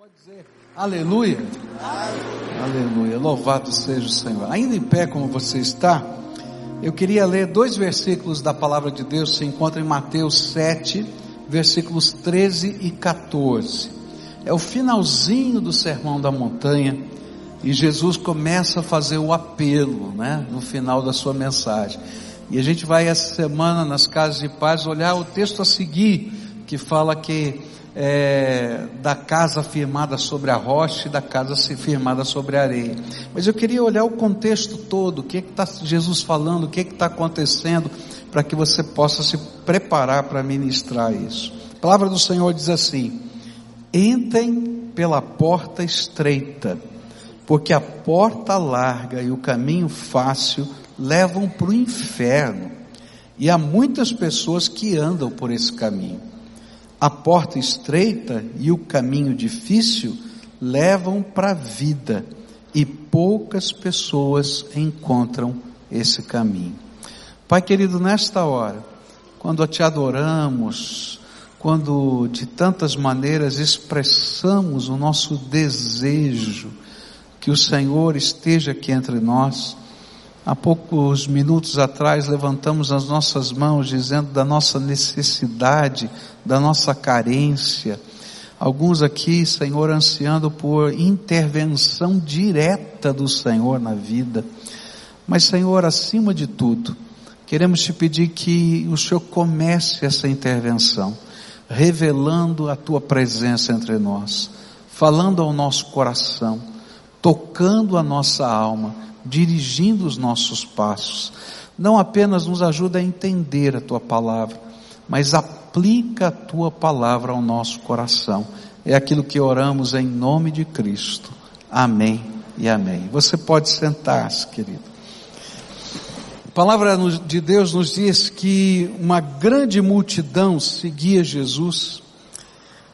Pode dizer aleluia. Aleluia. Louvado seja o Senhor. Ainda em pé como você está, eu queria ler dois versículos da palavra de Deus, se encontra em Mateus 7, versículos 13 e 14. É o finalzinho do Sermão da Montanha e Jesus começa a fazer o apelo, né, no final da sua mensagem. E a gente vai essa semana nas casas de paz olhar o texto a seguir, que fala que é, da casa firmada sobre a rocha e da casa firmada sobre a areia. Mas eu queria olhar o contexto todo, o que é está Jesus falando, o que é está acontecendo, para que você possa se preparar para ministrar isso. A palavra do Senhor diz assim: entrem pela porta estreita, porque a porta larga e o caminho fácil levam para o inferno, e há muitas pessoas que andam por esse caminho. A porta estreita e o caminho difícil levam para a vida e poucas pessoas encontram esse caminho. Pai querido, nesta hora, quando te adoramos, quando de tantas maneiras expressamos o nosso desejo que o Senhor esteja aqui entre nós, Há poucos minutos atrás levantamos as nossas mãos dizendo da nossa necessidade, da nossa carência. Alguns aqui, Senhor, ansiando por intervenção direta do Senhor na vida. Mas, Senhor, acima de tudo, queremos te pedir que o Senhor comece essa intervenção, revelando a tua presença entre nós, falando ao nosso coração, tocando a nossa alma dirigindo os nossos passos. Não apenas nos ajuda a entender a tua palavra, mas aplica a tua palavra ao nosso coração. É aquilo que oramos em nome de Cristo. Amém e amém. Você pode sentar-se, querido. A palavra de Deus nos diz que uma grande multidão seguia Jesus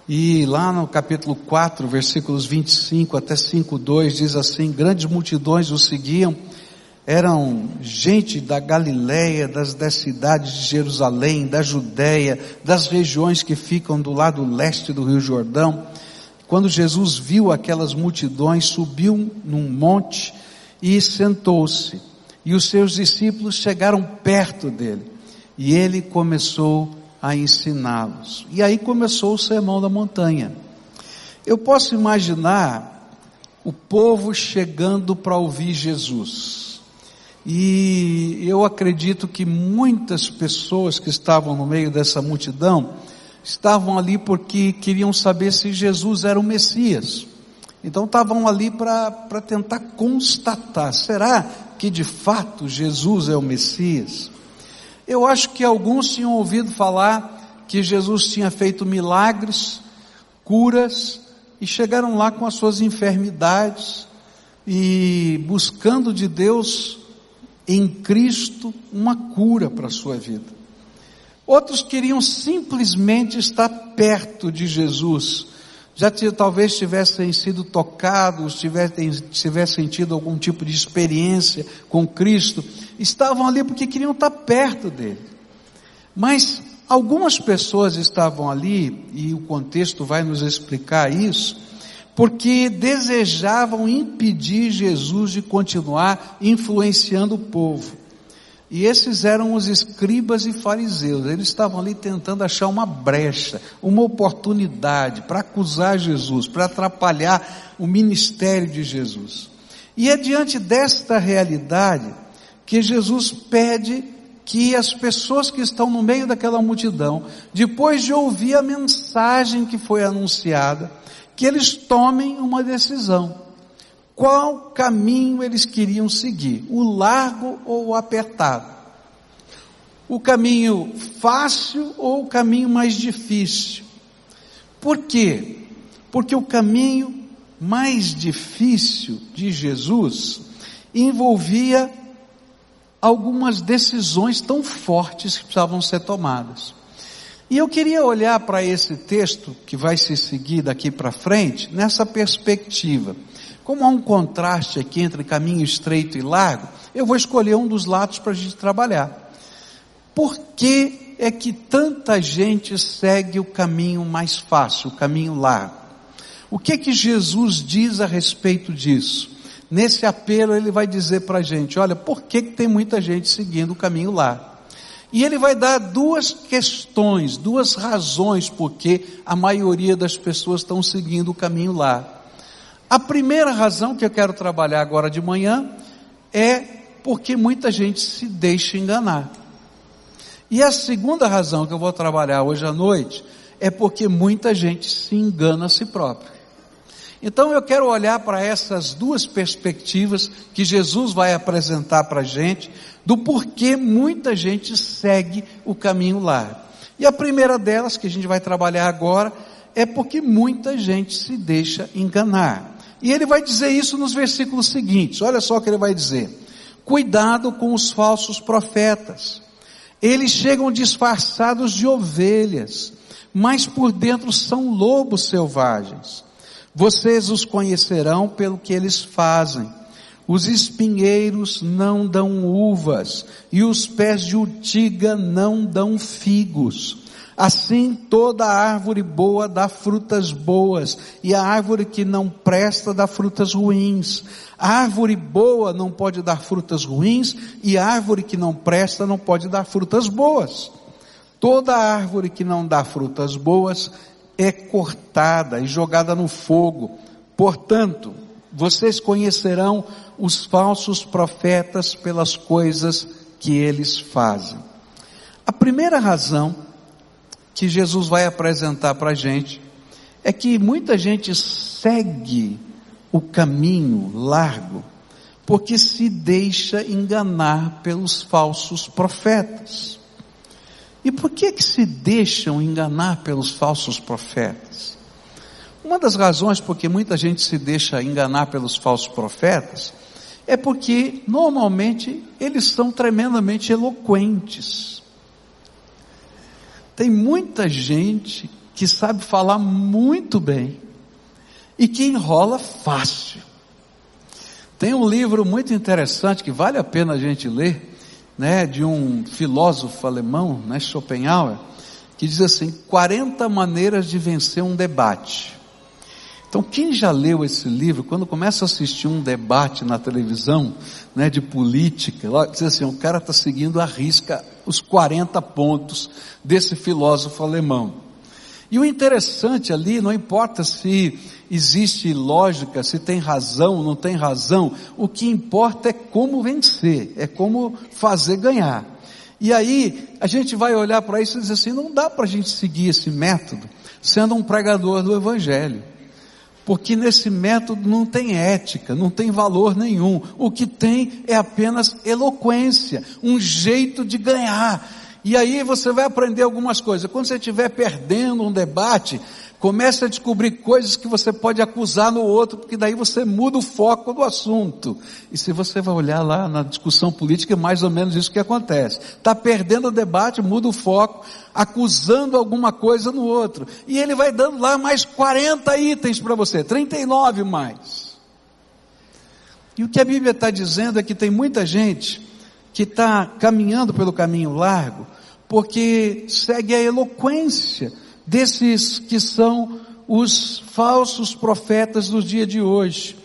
e lá no capítulo 4, versículos 25 até 5:2 diz assim: Grandes multidões o seguiam, eram gente da Galiléia, das, das cidades de Jerusalém, da Judéia, das regiões que ficam do lado leste do Rio Jordão. Quando Jesus viu aquelas multidões, subiu num monte e sentou-se. E os seus discípulos chegaram perto dele. E ele começou a ensiná-los. E aí começou o sermão da montanha. Eu posso imaginar o povo chegando para ouvir Jesus. E eu acredito que muitas pessoas que estavam no meio dessa multidão estavam ali porque queriam saber se Jesus era o Messias. Então estavam ali para tentar constatar: será que de fato Jesus é o Messias? Eu acho que alguns tinham ouvido falar que Jesus tinha feito milagres, curas, e chegaram lá com as suas enfermidades e buscando de Deus em Cristo uma cura para a sua vida. Outros queriam simplesmente estar perto de Jesus, já talvez tivessem sido tocados, tivessem, tivessem tido algum tipo de experiência com Cristo, estavam ali porque queriam estar perto dele. Mas algumas pessoas estavam ali, e o contexto vai nos explicar isso, porque desejavam impedir Jesus de continuar influenciando o povo. E esses eram os escribas e fariseus. Eles estavam ali tentando achar uma brecha, uma oportunidade para acusar Jesus, para atrapalhar o ministério de Jesus. E é diante desta realidade que Jesus pede que as pessoas que estão no meio daquela multidão, depois de ouvir a mensagem que foi anunciada, que eles tomem uma decisão qual caminho eles queriam seguir, o largo ou o apertado, o caminho fácil ou o caminho mais difícil. Por quê? Porque o caminho mais difícil de Jesus envolvia algumas decisões tão fortes que precisavam ser tomadas. E eu queria olhar para esse texto que vai se seguir daqui para frente nessa perspectiva. Como há um contraste aqui entre caminho estreito e largo, eu vou escolher um dos lados para a gente trabalhar. Por que é que tanta gente segue o caminho mais fácil, o caminho largo? O que que Jesus diz a respeito disso? Nesse apelo ele vai dizer para a gente, olha, por que, que tem muita gente seguindo o caminho lá? E ele vai dar duas questões, duas razões por que a maioria das pessoas estão seguindo o caminho lá. A primeira razão que eu quero trabalhar agora de manhã é porque muita gente se deixa enganar. E a segunda razão que eu vou trabalhar hoje à noite é porque muita gente se engana a si próprio. Então eu quero olhar para essas duas perspectivas que Jesus vai apresentar para a gente, do porquê muita gente segue o caminho lá. E a primeira delas, que a gente vai trabalhar agora, é porque muita gente se deixa enganar. E ele vai dizer isso nos versículos seguintes, olha só o que ele vai dizer. Cuidado com os falsos profetas. Eles chegam disfarçados de ovelhas, mas por dentro são lobos selvagens. Vocês os conhecerão pelo que eles fazem. Os espinheiros não dão uvas e os pés de urtiga não dão figos. Assim toda árvore boa dá frutas boas e a árvore que não presta dá frutas ruins. A árvore boa não pode dar frutas ruins e a árvore que não presta não pode dar frutas boas. Toda árvore que não dá frutas boas é cortada e jogada no fogo. Portanto, vocês conhecerão os falsos profetas pelas coisas que eles fazem. A primeira razão que Jesus vai apresentar para a gente é que muita gente segue o caminho largo porque se deixa enganar pelos falsos profetas. E por que que se deixam enganar pelos falsos profetas? Uma das razões por que muita gente se deixa enganar pelos falsos profetas é porque normalmente eles são tremendamente eloquentes. Tem muita gente que sabe falar muito bem e que enrola fácil. Tem um livro muito interessante que vale a pena a gente ler, né, de um filósofo alemão, né, Schopenhauer, que diz assim: 40 maneiras de vencer um debate. Então, quem já leu esse livro, quando começa a assistir um debate na televisão, né, de política, diz assim, o cara está seguindo a risca os 40 pontos desse filósofo alemão. E o interessante ali, não importa se existe lógica, se tem razão, não tem razão, o que importa é como vencer, é como fazer ganhar. E aí, a gente vai olhar para isso e dizer assim, não dá para a gente seguir esse método sendo um pregador do Evangelho. Porque nesse método não tem ética, não tem valor nenhum. O que tem é apenas eloquência, um jeito de ganhar. E aí você vai aprender algumas coisas. Quando você estiver perdendo um debate, comece a descobrir coisas que você pode acusar no outro, porque daí você muda o foco do assunto. E se você vai olhar lá na discussão política, é mais ou menos isso que acontece. Está perdendo o debate, muda o foco, acusando alguma coisa no outro. E ele vai dando lá mais 40 itens para você, 39 mais. E o que a Bíblia está dizendo é que tem muita gente que está caminhando pelo caminho largo, porque segue a eloquência desses que são os falsos profetas dos dias de hoje,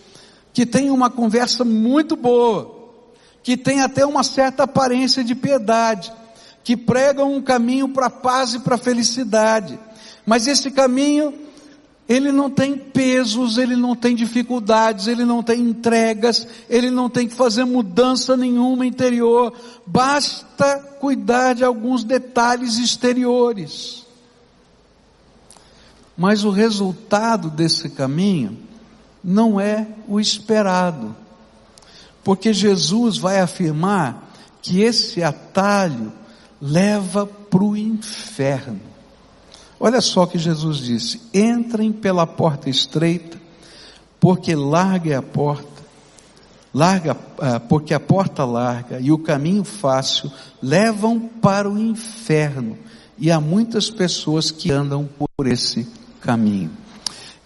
que têm uma conversa muito boa, que tem até uma certa aparência de piedade, que pregam um caminho para a paz e para a felicidade, mas esse caminho ele não tem pesos, ele não tem dificuldades, ele não tem entregas, ele não tem que fazer mudança nenhuma interior, basta cuidar de alguns detalhes exteriores. Mas o resultado desse caminho não é o esperado, porque Jesus vai afirmar que esse atalho leva para o inferno. Olha só o que Jesus disse: entrem pela porta estreita, porque larga é a porta, larga, ah, porque a porta larga e o caminho fácil levam para o inferno, e há muitas pessoas que andam por esse caminho.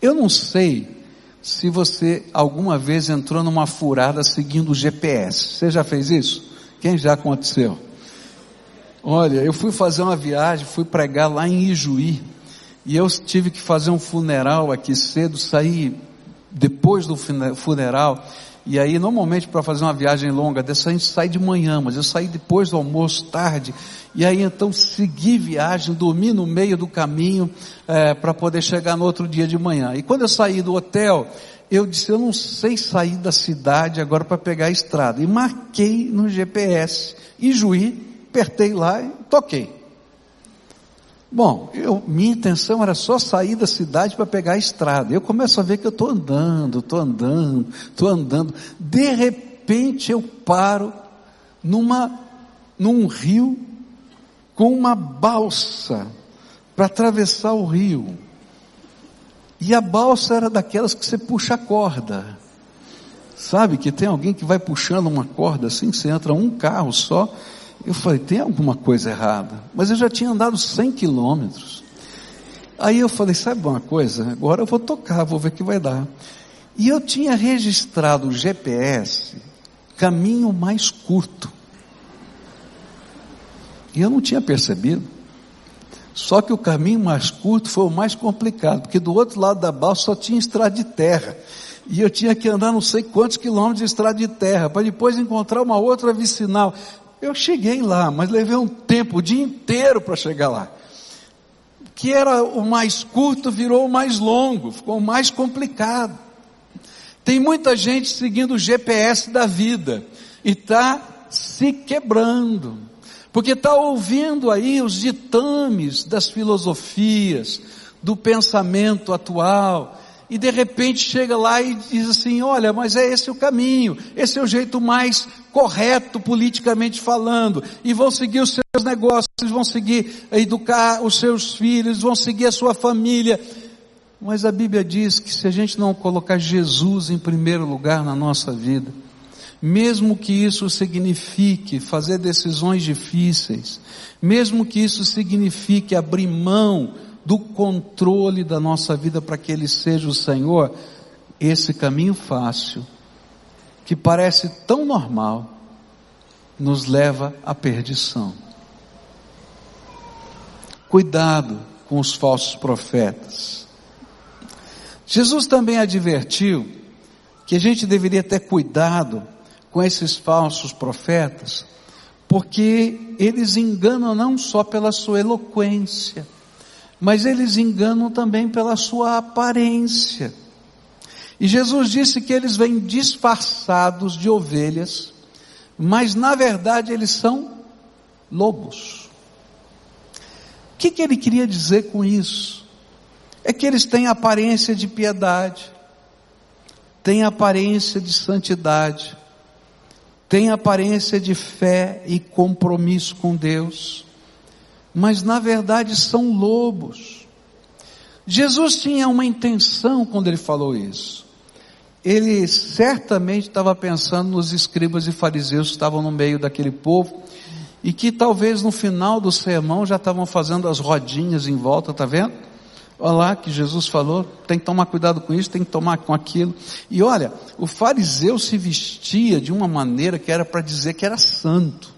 Eu não sei se você alguma vez entrou numa furada seguindo o GPS. Você já fez isso? Quem já aconteceu? Olha, eu fui fazer uma viagem, fui pregar lá em Ijuí, e eu tive que fazer um funeral aqui cedo, saí depois do funeral, e aí normalmente para fazer uma viagem longa dessa a gente sai de manhã, mas eu saí depois do almoço, tarde, e aí então segui viagem, dormi no meio do caminho é, para poder chegar no outro dia de manhã. E quando eu saí do hotel, eu disse, eu não sei sair da cidade agora para pegar a estrada. E marquei no GPS, e Juí, apertei lá e toquei. Bom, eu, minha intenção era só sair da cidade para pegar a estrada. Eu começo a ver que eu estou andando, estou andando, estou andando. De repente eu paro numa, num rio com uma balsa para atravessar o rio. E a balsa era daquelas que você puxa a corda. Sabe que tem alguém que vai puxando uma corda assim, você entra um carro só eu falei, tem alguma coisa errada. Mas eu já tinha andado 100 quilômetros. Aí eu falei, sabe uma coisa? Agora eu vou tocar, vou ver o que vai dar. E eu tinha registrado o GPS, caminho mais curto. E eu não tinha percebido. Só que o caminho mais curto foi o mais complicado, porque do outro lado da balsa só tinha estrada de terra. E eu tinha que andar não sei quantos quilômetros de estrada de terra, para depois encontrar uma outra vicinal. Eu cheguei lá, mas levei um tempo, o dia inteiro para chegar lá. Que era o mais curto, virou o mais longo, ficou mais complicado. Tem muita gente seguindo o GPS da vida e está se quebrando, porque está ouvindo aí os ditames das filosofias, do pensamento atual, e de repente chega lá e diz assim: olha, mas é esse o caminho, esse é o jeito mais correto politicamente falando, e vão seguir os seus negócios, vão seguir educar os seus filhos, vão seguir a sua família. Mas a Bíblia diz que se a gente não colocar Jesus em primeiro lugar na nossa vida, mesmo que isso signifique fazer decisões difíceis, mesmo que isso signifique abrir mão do controle da nossa vida para que Ele seja o Senhor, esse caminho fácil, que parece tão normal, nos leva à perdição. Cuidado com os falsos profetas. Jesus também advertiu que a gente deveria ter cuidado com esses falsos profetas, porque eles enganam não só pela sua eloquência, mas eles enganam também pela sua aparência. E Jesus disse que eles vêm disfarçados de ovelhas, mas na verdade eles são lobos. O que, que ele queria dizer com isso? É que eles têm aparência de piedade, têm aparência de santidade, têm aparência de fé e compromisso com Deus, mas na verdade são lobos. Jesus tinha uma intenção quando ele falou isso. Ele certamente estava pensando nos escribas e fariseus que estavam no meio daquele povo e que talvez no final do sermão já estavam fazendo as rodinhas em volta, tá vendo? Olha lá que Jesus falou, tem que tomar cuidado com isso, tem que tomar com aquilo. E olha, o fariseu se vestia de uma maneira que era para dizer que era santo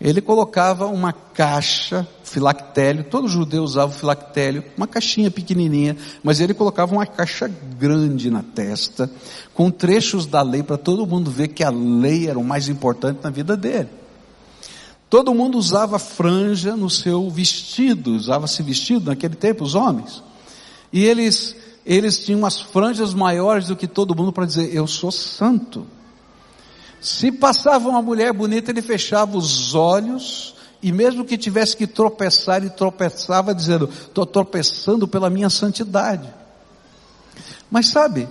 ele colocava uma caixa, filactélio, todo judeu usava filactélio, uma caixinha pequenininha, mas ele colocava uma caixa grande na testa, com trechos da lei para todo mundo ver que a lei era o mais importante na vida dele. Todo mundo usava franja no seu vestido, usava-se vestido naquele tempo, os homens. E eles, eles tinham umas franjas maiores do que todo mundo para dizer, eu sou santo. Se passava uma mulher bonita, ele fechava os olhos, e mesmo que tivesse que tropeçar, ele tropeçava dizendo: Estou tropeçando pela minha santidade. Mas sabe,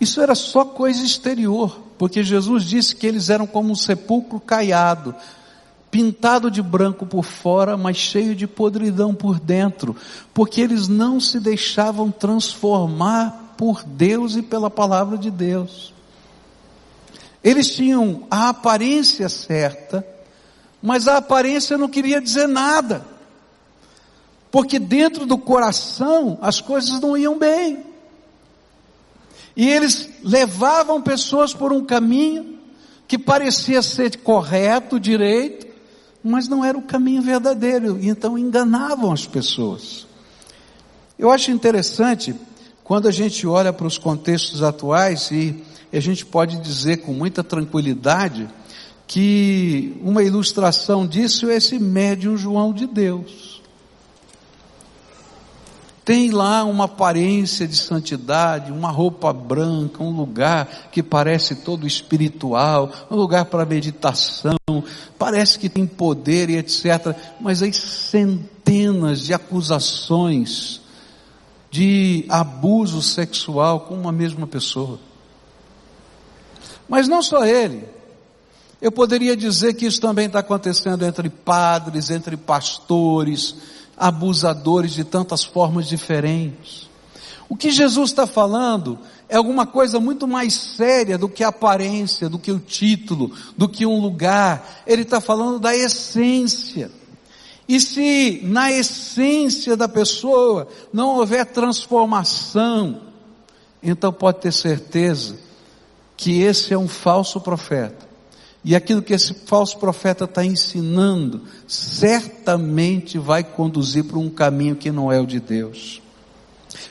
isso era só coisa exterior, porque Jesus disse que eles eram como um sepulcro caiado, pintado de branco por fora, mas cheio de podridão por dentro, porque eles não se deixavam transformar por Deus e pela palavra de Deus. Eles tinham a aparência certa, mas a aparência não queria dizer nada. Porque dentro do coração as coisas não iam bem. E eles levavam pessoas por um caminho que parecia ser correto, direito, mas não era o caminho verdadeiro, então enganavam as pessoas. Eu acho interessante quando a gente olha para os contextos atuais e a gente pode dizer com muita tranquilidade que uma ilustração disso é esse médium João de Deus. Tem lá uma aparência de santidade, uma roupa branca, um lugar que parece todo espiritual, um lugar para meditação, parece que tem poder e etc. Mas aí centenas de acusações de abuso sexual com uma mesma pessoa. Mas não só ele. Eu poderia dizer que isso também está acontecendo entre padres, entre pastores, abusadores de tantas formas diferentes. O que Jesus está falando é alguma coisa muito mais séria do que a aparência, do que o título, do que um lugar. Ele está falando da essência. E se na essência da pessoa não houver transformação, então pode ter certeza que esse é um falso profeta. E aquilo que esse falso profeta está ensinando, certamente vai conduzir para um caminho que não é o de Deus.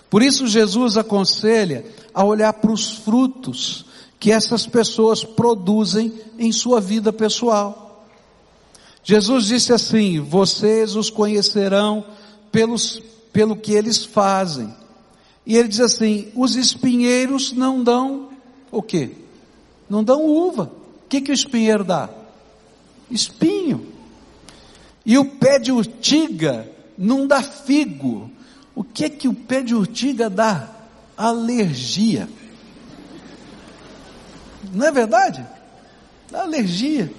Por isso Jesus aconselha a olhar para os frutos que essas pessoas produzem em sua vida pessoal. Jesus disse assim: Vocês os conhecerão pelos, pelo que eles fazem. E ele diz assim: Os espinheiros não dão o quê? Não dão uva. O que, que o espinheiro dá? Espinho. E o pé de urtiga não dá figo. O que que o pé de urtiga dá? Alergia. Não é verdade? Dá alergia.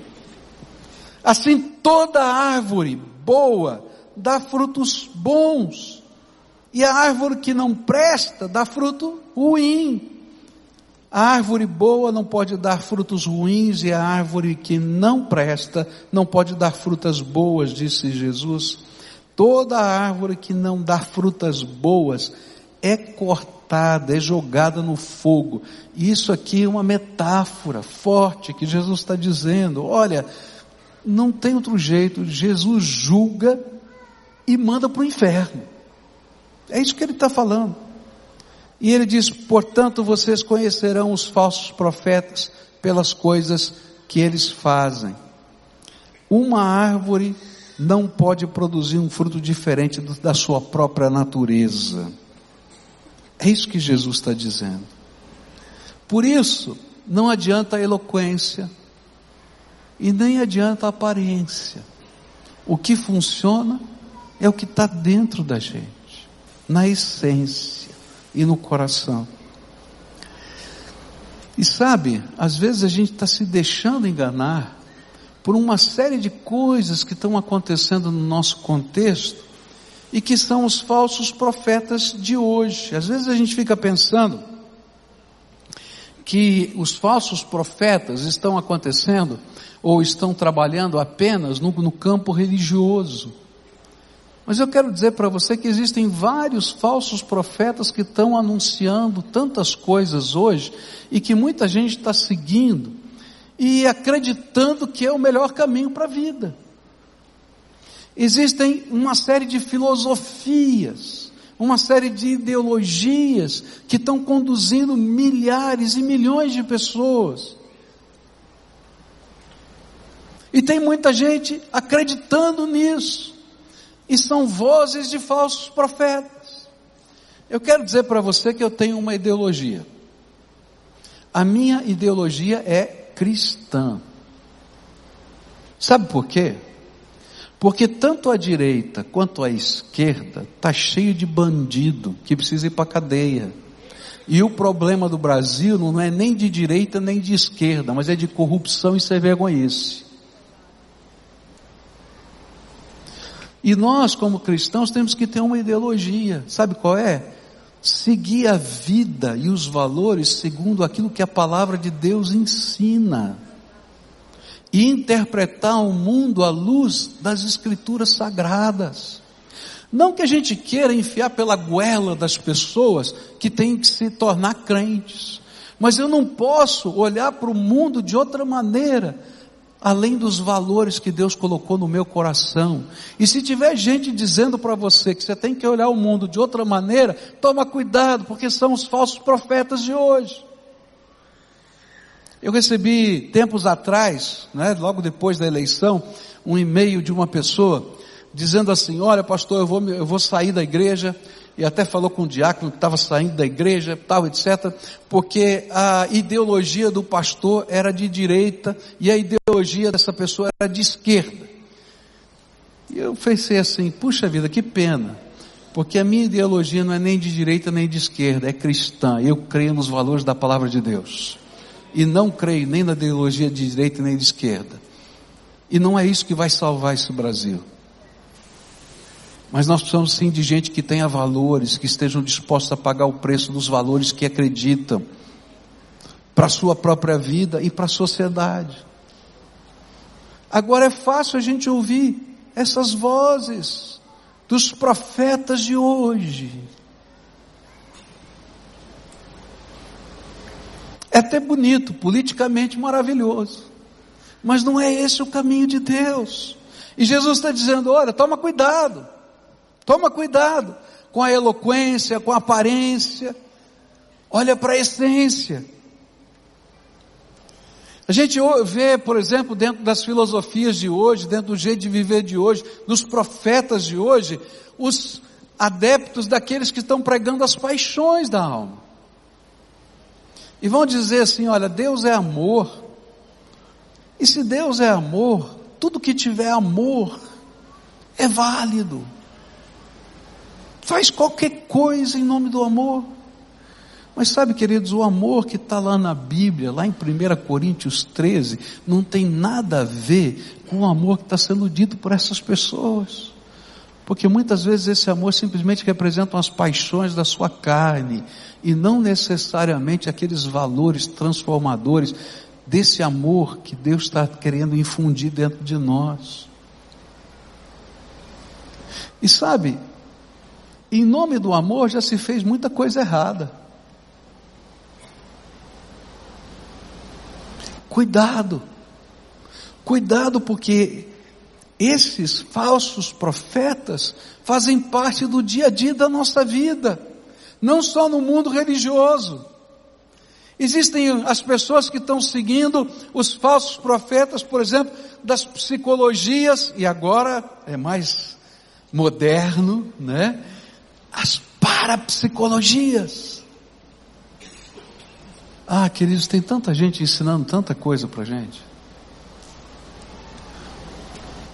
Assim toda árvore boa dá frutos bons, e a árvore que não presta dá fruto ruim. A árvore boa não pode dar frutos ruins, e a árvore que não presta não pode dar frutas boas, disse Jesus. Toda árvore que não dá frutas boas é cortada, é jogada no fogo. Isso aqui é uma metáfora forte que Jesus está dizendo. Olha, não tem outro jeito. Jesus julga e manda para o inferno. É isso que ele está falando. E ele diz: portanto, vocês conhecerão os falsos profetas pelas coisas que eles fazem. Uma árvore não pode produzir um fruto diferente da sua própria natureza. É isso que Jesus está dizendo. Por isso, não adianta a eloquência, e nem adianta a aparência. O que funciona é o que está dentro da gente, na essência e no coração. E sabe, às vezes a gente está se deixando enganar por uma série de coisas que estão acontecendo no nosso contexto e que são os falsos profetas de hoje. Às vezes a gente fica pensando que os falsos profetas estão acontecendo ou estão trabalhando apenas no, no campo religioso. Mas eu quero dizer para você que existem vários falsos profetas que estão anunciando tantas coisas hoje e que muita gente está seguindo e acreditando que é o melhor caminho para a vida. Existem uma série de filosofias, uma série de ideologias que estão conduzindo milhares e milhões de pessoas e tem muita gente acreditando nisso. E são vozes de falsos profetas. Eu quero dizer para você que eu tenho uma ideologia. A minha ideologia é cristã. Sabe por quê? Porque tanto a direita quanto a esquerda está cheio de bandido que precisa ir para a cadeia. E o problema do Brasil não é nem de direita nem de esquerda, mas é de corrupção e ser vergonhice. E nós, como cristãos, temos que ter uma ideologia. Sabe qual é? Seguir a vida e os valores segundo aquilo que a palavra de Deus ensina. E interpretar o mundo à luz das escrituras sagradas. Não que a gente queira enfiar pela goela das pessoas que têm que se tornar crentes. Mas eu não posso olhar para o mundo de outra maneira além dos valores que Deus colocou no meu coração. E se tiver gente dizendo para você que você tem que olhar o mundo de outra maneira, toma cuidado, porque são os falsos profetas de hoje. Eu recebi tempos atrás, né, logo depois da eleição, um e-mail de uma pessoa dizendo assim: Olha, pastor, eu vou, eu vou sair da igreja. E até falou com o diácono que estava saindo da igreja, tal, etc. Porque a ideologia do pastor era de direita e a ideologia dessa pessoa era de esquerda. E eu pensei assim: puxa vida, que pena. Porque a minha ideologia não é nem de direita nem de esquerda, é cristã. Eu creio nos valores da palavra de Deus. E não creio nem na ideologia de direita nem de esquerda. E não é isso que vai salvar esse Brasil. Mas nós precisamos sim de gente que tenha valores, que estejam dispostos a pagar o preço dos valores que acreditam para a sua própria vida e para a sociedade. Agora é fácil a gente ouvir essas vozes dos profetas de hoje. É até bonito, politicamente maravilhoso. Mas não é esse o caminho de Deus. E Jesus está dizendo: olha, toma cuidado. Toma cuidado com a eloquência, com a aparência. Olha para a essência. A gente vê, por exemplo, dentro das filosofias de hoje, dentro do jeito de viver de hoje, dos profetas de hoje, os adeptos daqueles que estão pregando as paixões da alma. E vão dizer assim: olha, Deus é amor. E se Deus é amor, tudo que tiver amor é válido. Faz qualquer coisa em nome do amor. Mas sabe, queridos, o amor que está lá na Bíblia, lá em 1 Coríntios 13, não tem nada a ver com o amor que está sendo dito por essas pessoas. Porque muitas vezes esse amor simplesmente representa as paixões da sua carne e não necessariamente aqueles valores transformadores desse amor que Deus está querendo infundir dentro de nós. E sabe, em nome do amor já se fez muita coisa errada. Cuidado, cuidado, porque esses falsos profetas fazem parte do dia a dia da nossa vida, não só no mundo religioso. Existem as pessoas que estão seguindo os falsos profetas, por exemplo, das psicologias, e agora é mais moderno, né? As parapsicologias. Ah, queridos, tem tanta gente ensinando tanta coisa para gente.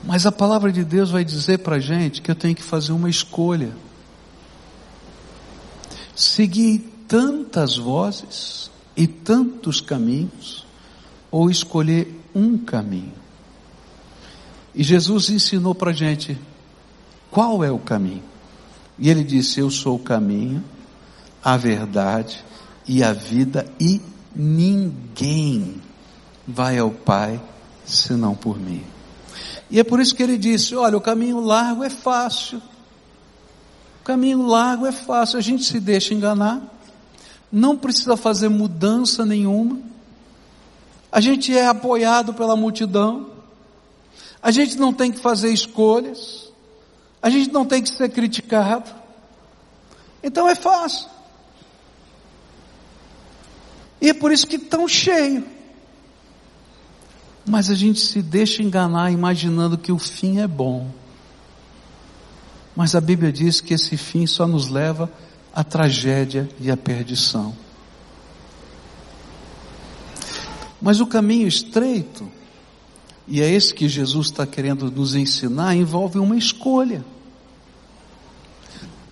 Mas a palavra de Deus vai dizer para gente que eu tenho que fazer uma escolha. Seguir tantas vozes e tantos caminhos, ou escolher um caminho. E Jesus ensinou para gente qual é o caminho. E ele disse: Eu sou o caminho, a verdade e a vida, e ninguém vai ao Pai senão por mim. E é por isso que ele disse: Olha, o caminho largo é fácil. O caminho largo é fácil, a gente se deixa enganar, não precisa fazer mudança nenhuma, a gente é apoiado pela multidão, a gente não tem que fazer escolhas, a gente não tem que ser criticado. Então é fácil. E é por isso que tão cheio. Mas a gente se deixa enganar imaginando que o fim é bom. Mas a Bíblia diz que esse fim só nos leva à tragédia e à perdição. Mas o caminho estreito, e é esse que Jesus está querendo nos ensinar, envolve uma escolha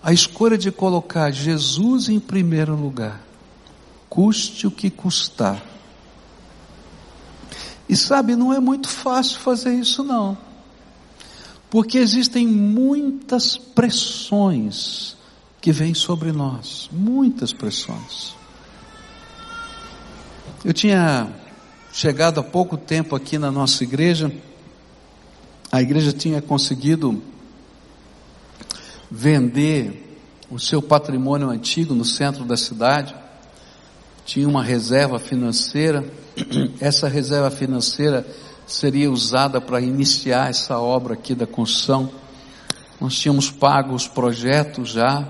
a escolha de colocar Jesus em primeiro lugar, custe o que custar. E sabe, não é muito fácil fazer isso não. Porque existem muitas pressões que vêm sobre nós, muitas pressões. Eu tinha chegado há pouco tempo aqui na nossa igreja, a igreja tinha conseguido vender o seu patrimônio antigo no centro da cidade, tinha uma reserva financeira, essa reserva financeira seria usada para iniciar essa obra aqui da construção. Nós tínhamos pago os projetos já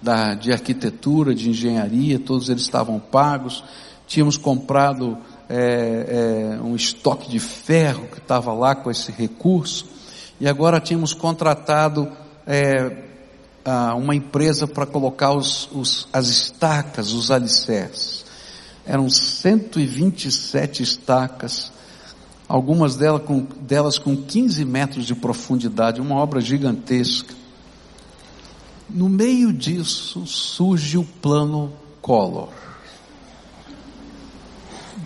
da, de arquitetura, de engenharia, todos eles estavam pagos. Tínhamos comprado é, é, um estoque de ferro que estava lá com esse recurso. E agora tínhamos contratado é, uma empresa para colocar os, os, as estacas, os alicerces. Eram 127 estacas, algumas delas com, delas com 15 metros de profundidade, uma obra gigantesca. No meio disso surge o plano Collor.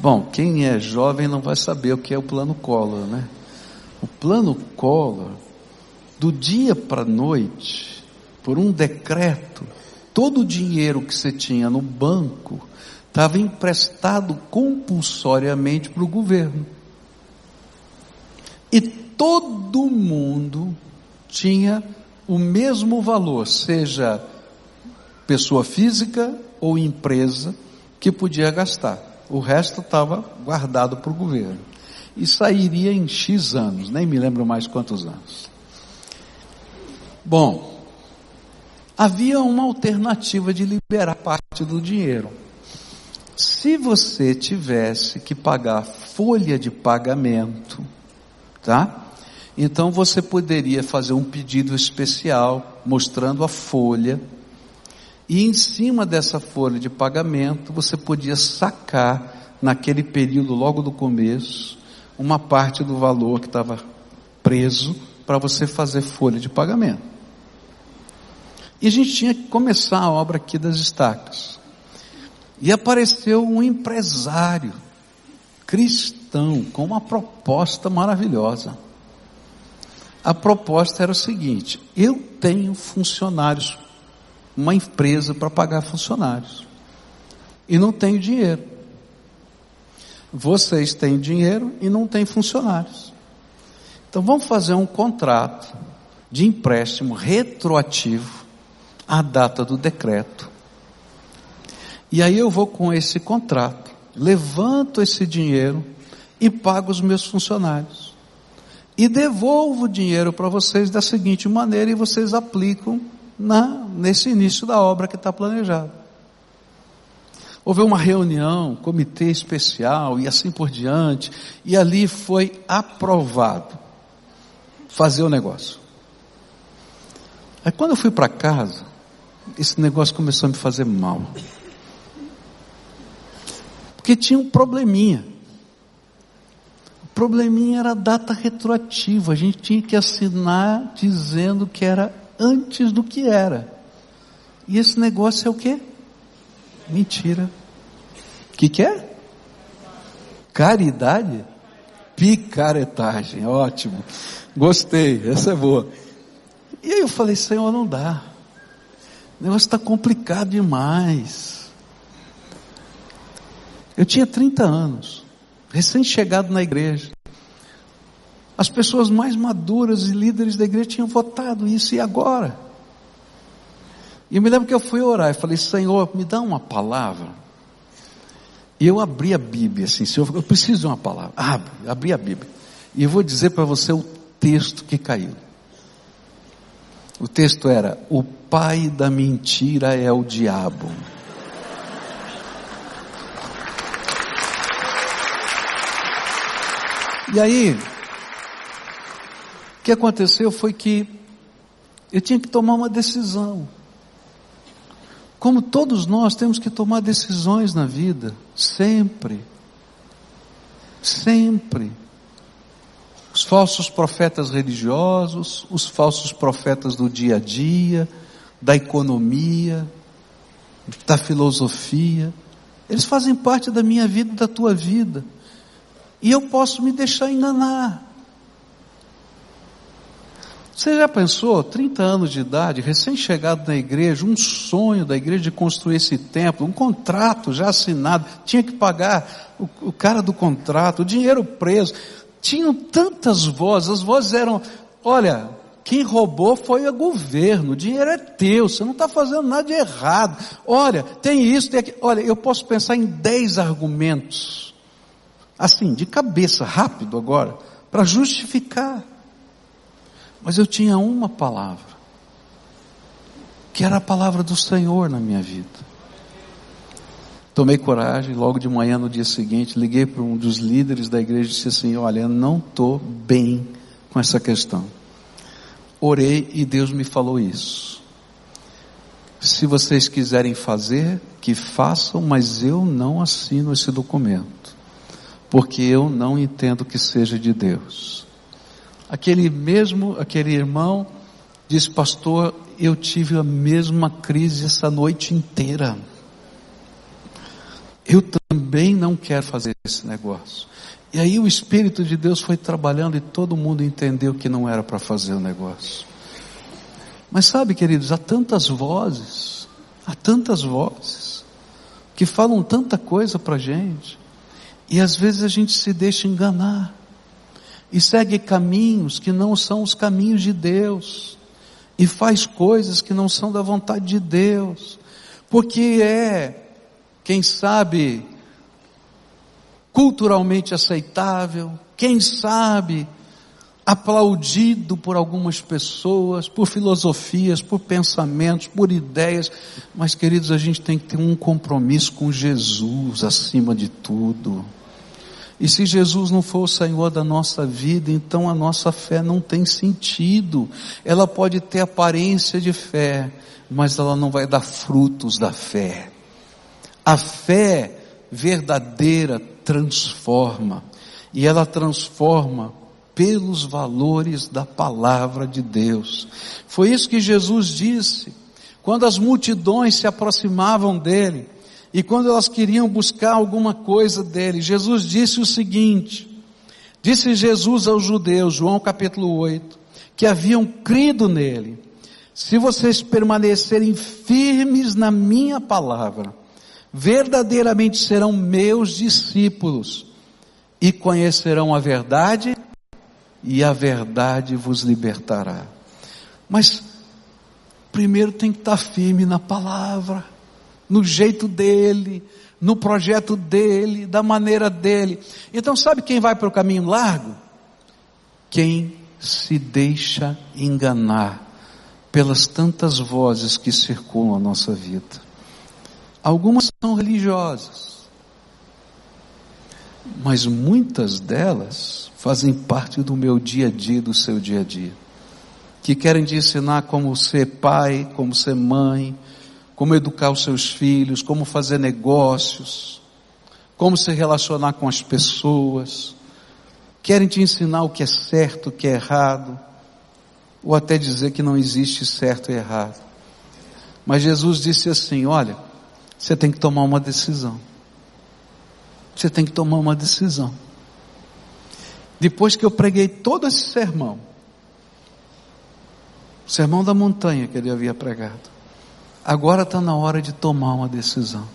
Bom, quem é jovem não vai saber o que é o plano Collor, né? O plano Collor, do dia para a noite, por um decreto, todo o dinheiro que você tinha no banco estava emprestado compulsoriamente para o governo. E todo mundo tinha o mesmo valor, seja pessoa física ou empresa, que podia gastar. O resto estava guardado para o governo. E sairia em X anos, nem me lembro mais quantos anos. Bom, havia uma alternativa de liberar parte do dinheiro. Se você tivesse que pagar folha de pagamento, tá? Então você poderia fazer um pedido especial mostrando a folha e em cima dessa folha de pagamento você podia sacar naquele período logo do começo uma parte do valor que estava preso para você fazer folha de pagamento. E a gente tinha que começar a obra aqui das estacas. E apareceu um empresário cristão com uma proposta maravilhosa. A proposta era o seguinte: eu tenho funcionários, uma empresa para pagar funcionários, e não tenho dinheiro. Vocês têm dinheiro e não têm funcionários. Então vamos fazer um contrato de empréstimo retroativo a data do decreto. E aí eu vou com esse contrato, levanto esse dinheiro e pago os meus funcionários. E devolvo o dinheiro para vocês da seguinte maneira e vocês aplicam na, nesse início da obra que está planejado. Houve uma reunião, comitê especial e assim por diante, e ali foi aprovado fazer o negócio. Aí quando eu fui para casa, esse negócio começou a me fazer mal. Porque tinha um probleminha. O probleminha era a data retroativa. A gente tinha que assinar dizendo que era antes do que era. E esse negócio é o quê? Mentira. O que, que é? Caridade? Picaretagem. Ótimo. Gostei. Essa é boa. E aí eu falei, Senhor, não dá. O negócio está complicado demais. Eu tinha 30 anos, recém-chegado na igreja. As pessoas mais maduras e líderes da igreja tinham votado isso, e agora? E eu me lembro que eu fui orar e falei, Senhor, me dá uma palavra. E eu abri a Bíblia, assim, Senhor, eu preciso de uma palavra. Abre, abri a Bíblia. E eu vou dizer para você o texto que caiu. O texto era: O pai da mentira é o diabo. E aí, o que aconteceu foi que eu tinha que tomar uma decisão. Como todos nós temos que tomar decisões na vida, sempre. Sempre os falsos profetas religiosos, os falsos profetas do dia a dia, da economia, da filosofia, eles fazem parte da minha vida e da tua vida. E eu posso me deixar enganar. Você já pensou, 30 anos de idade, recém-chegado na igreja, um sonho da igreja de construir esse templo, um contrato já assinado, tinha que pagar o, o cara do contrato, o dinheiro preso tinham tantas vozes, as vozes eram, olha, quem roubou foi o governo, o dinheiro é teu, você não está fazendo nada de errado. Olha, tem isso, tem aquilo. Olha, eu posso pensar em dez argumentos assim, de cabeça, rápido agora, para justificar. Mas eu tinha uma palavra, que era a palavra do Senhor na minha vida. Tomei coragem, logo de manhã, no dia seguinte, liguei para um dos líderes da igreja e disse assim: Olha, eu não estou bem com essa questão. Orei e Deus me falou isso. Se vocês quiserem fazer, que façam, mas eu não assino esse documento, porque eu não entendo que seja de Deus. Aquele mesmo, aquele irmão disse, pastor, eu tive a mesma crise essa noite inteira. Eu também não quero fazer esse negócio. E aí o Espírito de Deus foi trabalhando e todo mundo entendeu que não era para fazer o negócio. Mas sabe, queridos, há tantas vozes, há tantas vozes, que falam tanta coisa para a gente, e às vezes a gente se deixa enganar, e segue caminhos que não são os caminhos de Deus, e faz coisas que não são da vontade de Deus, porque é quem sabe culturalmente aceitável, quem sabe aplaudido por algumas pessoas, por filosofias, por pensamentos, por ideias, mas queridos, a gente tem que ter um compromisso com Jesus acima de tudo. E se Jesus não for o Senhor da nossa vida, então a nossa fé não tem sentido. Ela pode ter aparência de fé, mas ela não vai dar frutos da fé. A fé verdadeira transforma, e ela transforma pelos valores da palavra de Deus. Foi isso que Jesus disse quando as multidões se aproximavam dele e quando elas queriam buscar alguma coisa dele. Jesus disse o seguinte: Disse Jesus aos judeus, João capítulo 8, que haviam crido nele: Se vocês permanecerem firmes na minha palavra, verdadeiramente serão meus discípulos e conhecerão a verdade e a verdade vos libertará. Mas primeiro tem que estar firme na palavra, no jeito dele, no projeto dele, da maneira dele. Então sabe quem vai para o caminho largo? Quem se deixa enganar pelas tantas vozes que circulam a nossa vida. Algumas são religiosas, mas muitas delas fazem parte do meu dia a dia, do seu dia a dia. Que querem te ensinar como ser pai, como ser mãe, como educar os seus filhos, como fazer negócios, como se relacionar com as pessoas. Querem te ensinar o que é certo, o que é errado, ou até dizer que não existe certo e errado. Mas Jesus disse assim: olha, você tem que tomar uma decisão. Você tem que tomar uma decisão. Depois que eu preguei todo esse sermão, o sermão da montanha que ele havia pregado, agora está na hora de tomar uma decisão.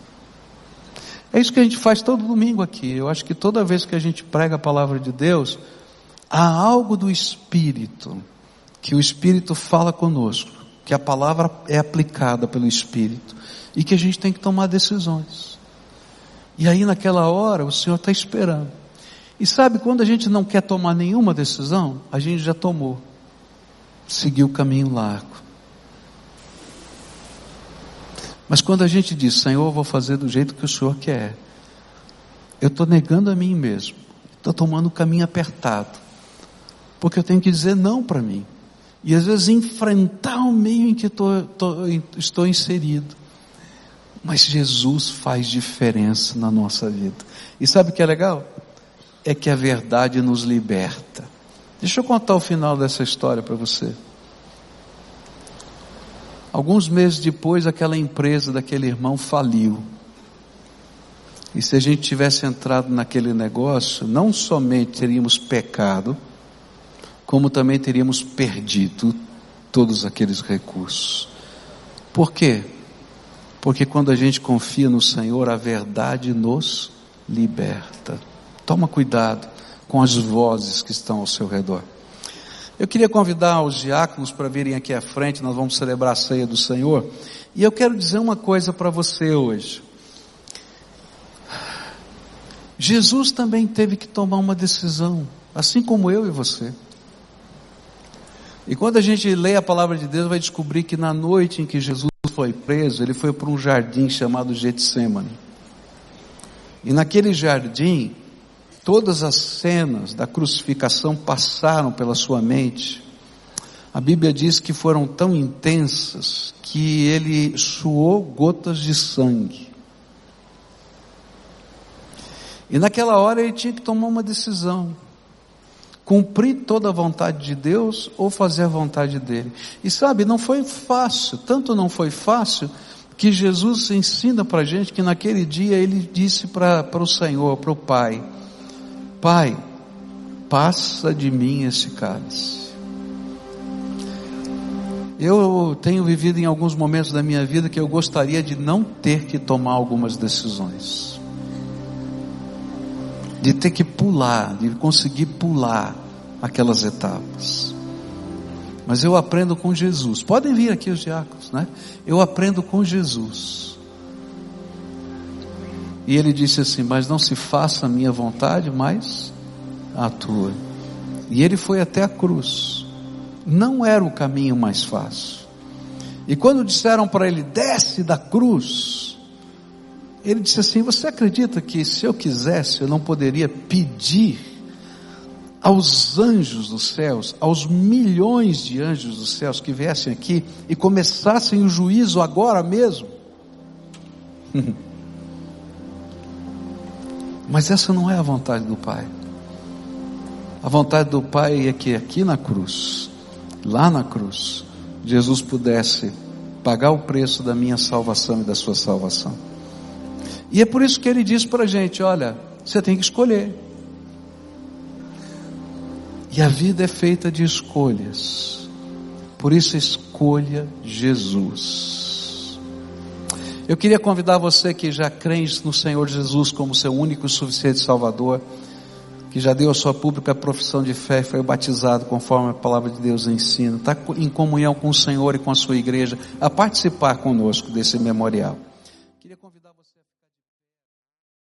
É isso que a gente faz todo domingo aqui. Eu acho que toda vez que a gente prega a palavra de Deus, há algo do Espírito, que o Espírito fala conosco, que a palavra é aplicada pelo Espírito e que a gente tem que tomar decisões. E aí naquela hora o Senhor está esperando. E sabe, quando a gente não quer tomar nenhuma decisão, a gente já tomou. Seguiu o caminho largo. Mas quando a gente diz, Senhor, eu vou fazer do jeito que o Senhor quer, eu estou negando a mim mesmo. Estou tomando o caminho apertado. Porque eu tenho que dizer não para mim. E às vezes enfrentar o meio em que tô, tô, estou inserido. Mas Jesus faz diferença na nossa vida. E sabe o que é legal? É que a verdade nos liberta. Deixa eu contar o final dessa história para você. Alguns meses depois, aquela empresa daquele irmão faliu. E se a gente tivesse entrado naquele negócio, não somente teríamos pecado, como também teríamos perdido todos aqueles recursos. Por quê? Porque quando a gente confia no Senhor, a verdade nos liberta. Toma cuidado com as vozes que estão ao seu redor. Eu queria convidar os diáconos para virem aqui à frente, nós vamos celebrar a ceia do Senhor. E eu quero dizer uma coisa para você hoje. Jesus também teve que tomar uma decisão, assim como eu e você. E quando a gente lê a palavra de Deus, vai descobrir que na noite em que Jesus foi preso, ele foi para um jardim chamado Getsemane. E naquele jardim, todas as cenas da crucificação passaram pela sua mente. A Bíblia diz que foram tão intensas que ele suou gotas de sangue. E naquela hora ele tinha que tomar uma decisão: cumprir toda a vontade de Deus ou fazer a vontade dele. E sabe, não foi fácil, tanto não foi fácil que Jesus ensina para a gente que naquele dia ele disse para o Senhor, para o Pai: Pai, passa de mim esse cálice. Eu tenho vivido em alguns momentos da minha vida que eu gostaria de não ter que tomar algumas decisões de ter que pular, de conseguir pular aquelas etapas. Mas eu aprendo com Jesus. Podem vir aqui os diáconos, né? Eu aprendo com Jesus. E ele disse assim: Mas não se faça a minha vontade, mas a tua. E ele foi até a cruz. Não era o caminho mais fácil. E quando disseram para ele: Desce da cruz, ele disse assim: Você acredita que se eu quisesse, eu não poderia pedir aos anjos dos céus, aos milhões de anjos dos céus que viessem aqui e começassem o juízo agora mesmo? Mas essa não é a vontade do Pai. A vontade do Pai é que aqui na cruz, lá na cruz, Jesus pudesse pagar o preço da minha salvação e da sua salvação. E é por isso que ele diz para a gente: olha, você tem que escolher. E a vida é feita de escolhas. Por isso escolha Jesus. Eu queria convidar você que já crê no Senhor Jesus como seu único e suficiente Salvador, que já deu a sua pública profissão de fé e foi batizado conforme a palavra de Deus ensina, está em comunhão com o Senhor e com a sua igreja, a participar conosco desse memorial.